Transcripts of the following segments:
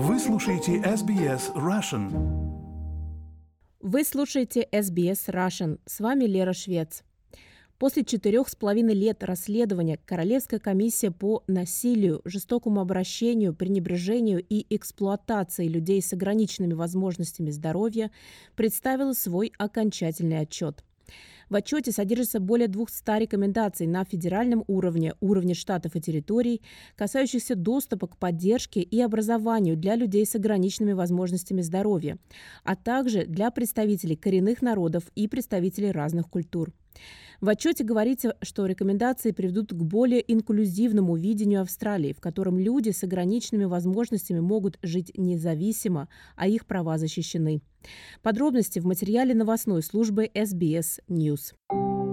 Вы слушаете SBS Russian. Вы слушаете SBS Russian. С вами Лера Швец. После четырех с половиной лет расследования Королевская комиссия по насилию, жестокому обращению, пренебрежению и эксплуатации людей с ограниченными возможностями здоровья представила свой окончательный отчет. В отчете содержится более 200 рекомендаций на федеральном уровне, уровне штатов и территорий, касающихся доступа к поддержке и образованию для людей с ограниченными возможностями здоровья, а также для представителей коренных народов и представителей разных культур. В отчете говорится, что рекомендации приведут к более инклюзивному видению Австралии, в котором люди с ограниченными возможностями могут жить независимо, а их права защищены. Подробности в материале новостной службы SBS News.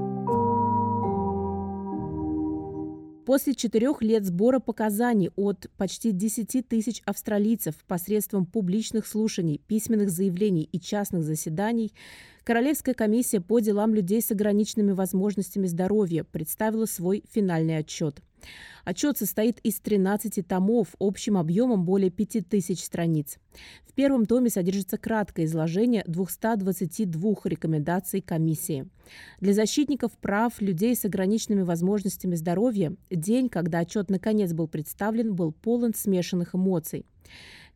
После четырех лет сбора показаний от почти 10 тысяч австралийцев посредством публичных слушаний, письменных заявлений и частных заседаний, Королевская комиссия по делам людей с ограниченными возможностями здоровья представила свой финальный отчет. Отчет состоит из 13 томов общим объемом более 5000 страниц. В первом томе содержится краткое изложение 222 рекомендаций комиссии. Для защитников прав людей с ограниченными возможностями здоровья день, когда отчет наконец был представлен, был полон смешанных эмоций.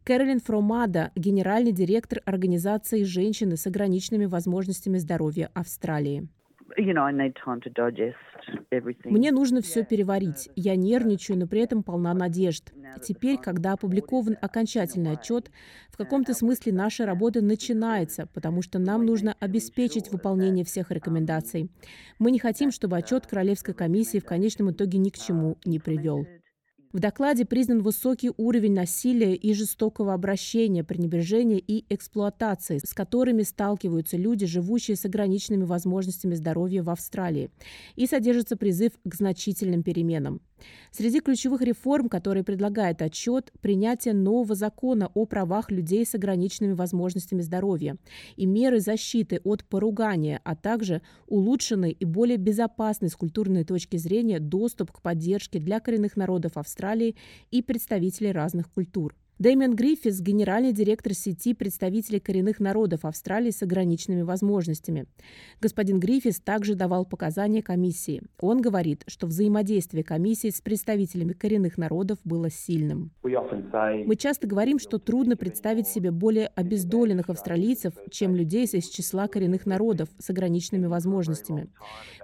Кэролин Фромада, генеральный директор организации «Женщины с ограниченными возможностями здоровья Австралии. Мне нужно все переварить. Я нервничаю, но при этом полна надежд. Теперь, когда опубликован окончательный отчет, в каком-то смысле наша работа начинается, потому что нам нужно обеспечить выполнение всех рекомендаций. Мы не хотим, чтобы отчет Королевской комиссии в конечном итоге ни к чему не привел. В докладе признан высокий уровень насилия и жестокого обращения, пренебрежения и эксплуатации, с которыми сталкиваются люди, живущие с ограниченными возможностями здоровья в Австралии, и содержится призыв к значительным переменам. Среди ключевых реформ, которые предлагает отчет, принятие нового закона о правах людей с ограниченными возможностями здоровья и меры защиты от поругания, а также улучшенный и более безопасный с культурной точки зрения доступ к поддержке для коренных народов Австралии и представителей разных культур. Дэмиан Гриффис – генеральный директор сети представителей коренных народов Австралии с ограниченными возможностями. Господин Гриффис также давал показания комиссии. Он говорит, что взаимодействие комиссии с представителями коренных народов было сильным. Мы часто говорим, что трудно представить себе более обездоленных австралийцев, чем людей из числа коренных народов с ограниченными возможностями.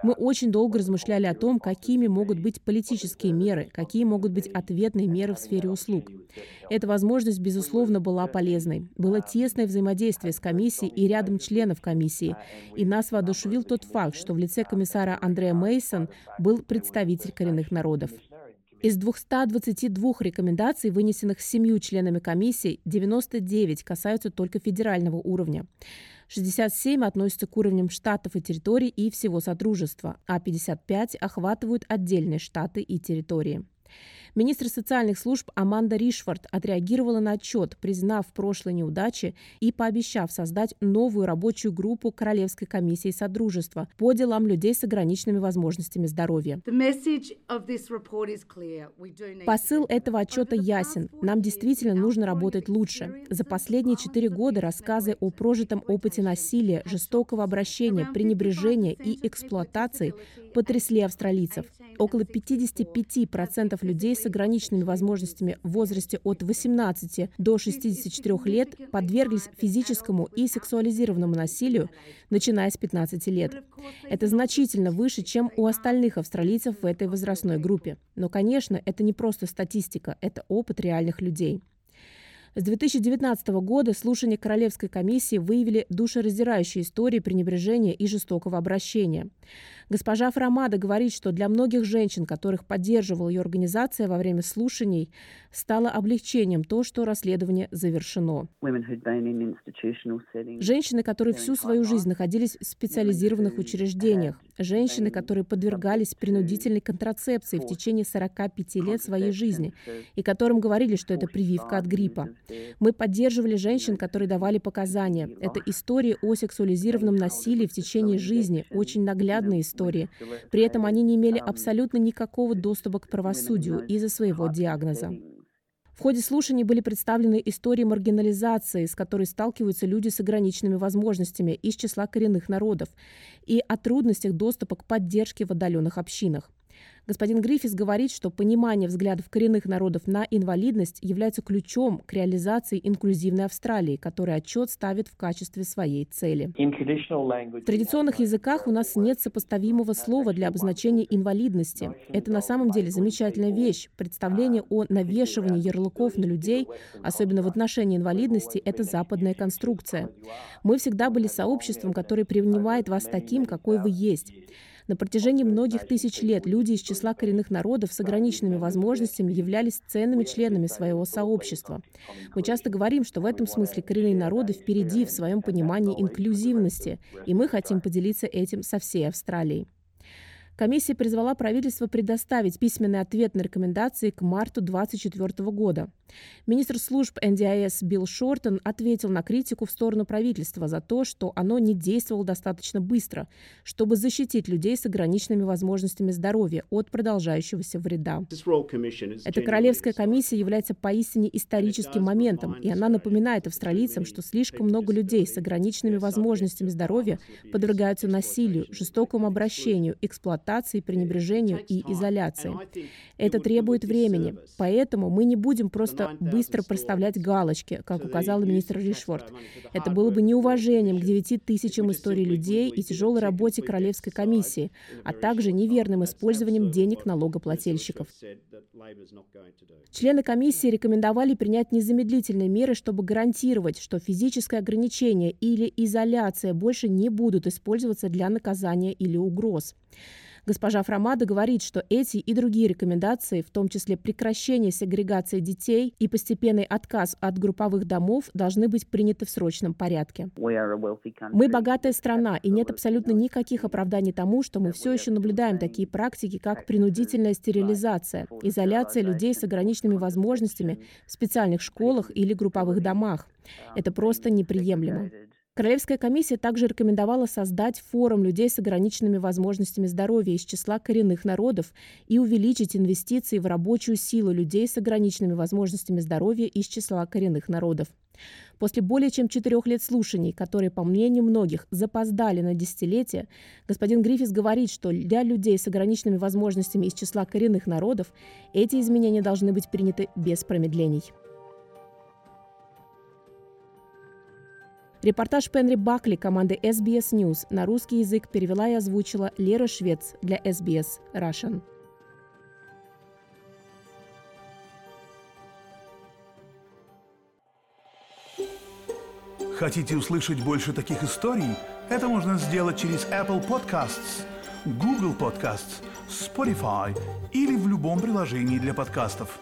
Мы очень долго размышляли о том, какими могут быть политические меры, какие могут быть ответные меры в сфере услуг. Это возможно возможность, безусловно, была полезной. Было тесное взаимодействие с комиссией и рядом членов комиссии. И нас воодушевил тот факт, что в лице комиссара Андрея Мейсон был представитель коренных народов. Из 222 рекомендаций, вынесенных семью членами комиссии, 99 касаются только федерального уровня. 67 относятся к уровням штатов и территорий и всего Содружества, а 55 охватывают отдельные штаты и территории. Министр социальных служб Аманда Ришфорд отреагировала на отчет, признав прошлые неудачи и пообещав создать новую рабочую группу Королевской комиссии Содружества по делам людей с ограниченными возможностями здоровья. Посыл этого отчета ясен. Нам действительно нужно работать лучше. За последние четыре года рассказы о прожитом опыте насилия, жестокого обращения, пренебрежения и эксплуатации потрясли австралийцев. Около 55% людей с ограниченными возможностями в возрасте от 18 до 64 лет подверглись физическому и сексуализированному насилию, начиная с 15 лет. Это значительно выше, чем у остальных австралийцев в этой возрастной группе. Но, конечно, это не просто статистика, это опыт реальных людей. С 2019 года слушания Королевской комиссии выявили душераздирающие истории пренебрежения и жестокого обращения. Госпожа Фрамада говорит, что для многих женщин, которых поддерживала ее организация во время слушаний, стало облегчением то, что расследование завершено. Женщины, которые всю свою жизнь находились в специализированных учреждениях, женщины, которые подвергались принудительной контрацепции в течение 45 лет своей жизни и которым говорили, что это прививка от гриппа. Мы поддерживали женщин, которые давали показания. Это истории о сексуализированном насилии в течение жизни, очень наглядные истории. При этом они не имели абсолютно никакого доступа к правосудию из-за своего диагноза. В ходе слушаний были представлены истории маргинализации, с которой сталкиваются люди с ограниченными возможностями из числа коренных народов, и о трудностях доступа к поддержке в отдаленных общинах. Господин Гриффис говорит, что понимание взглядов коренных народов на инвалидность является ключом к реализации инклюзивной Австралии, который отчет ставит в качестве своей цели. В традиционных языках у нас нет сопоставимого слова для обозначения инвалидности. Это на самом деле замечательная вещь. Представление о навешивании ярлыков на людей, особенно в отношении инвалидности, это западная конструкция. Мы всегда были сообществом, которое принимает вас таким, какой вы есть. На протяжении многих тысяч лет люди из числа коренных народов с ограниченными возможностями являлись ценными членами своего сообщества. Мы часто говорим, что в этом смысле коренные народы впереди в своем понимании инклюзивности, и мы хотим поделиться этим со всей Австралией. Комиссия призвала правительство предоставить письменный ответ на рекомендации к марту 2024 года. Министр служб НДИС Билл Шортон ответил на критику в сторону правительства за то, что оно не действовало достаточно быстро, чтобы защитить людей с ограниченными возможностями здоровья от продолжающегося вреда. Эта Королевская комиссия является поистине историческим моментом, и она напоминает австралийцам, что слишком много людей с ограниченными возможностями здоровья подвергаются насилию, жестокому обращению, эксплуатации эксплуатации, пренебрежению и изоляции. Это требует времени, поэтому мы не будем просто быстро проставлять галочки, как указал министр Ришфорд. Это было бы неуважением к 9 тысячам историй людей и тяжелой работе Королевской комиссии, а также неверным использованием денег налогоплательщиков. Члены комиссии рекомендовали принять незамедлительные меры, чтобы гарантировать, что физическое ограничение или изоляция больше не будут использоваться для наказания или угроз. Госпожа Фрамада говорит, что эти и другие рекомендации, в том числе прекращение сегрегации детей и постепенный отказ от групповых домов, должны быть приняты в срочном порядке. Мы богатая страна, и нет абсолютно никаких оправданий тому, что мы все еще наблюдаем такие практики, как принудительная стерилизация, изоляция людей с ограниченными возможностями в специальных школах или групповых домах. Это просто неприемлемо. Королевская комиссия также рекомендовала создать форум людей с ограниченными возможностями здоровья из числа коренных народов и увеличить инвестиции в рабочую силу людей с ограниченными возможностями здоровья из числа коренных народов. После более чем четырех лет слушаний, которые, по мнению многих, запоздали на десятилетия, господин Гриффис говорит, что для людей с ограниченными возможностями из числа коренных народов эти изменения должны быть приняты без промедлений. Репортаж Пенри Бакли команды SBS News на русский язык перевела и озвучила Лера Швец для SBS Russian. Хотите услышать больше таких историй? Это можно сделать через Apple Podcasts, Google Podcasts, Spotify или в любом приложении для подкастов.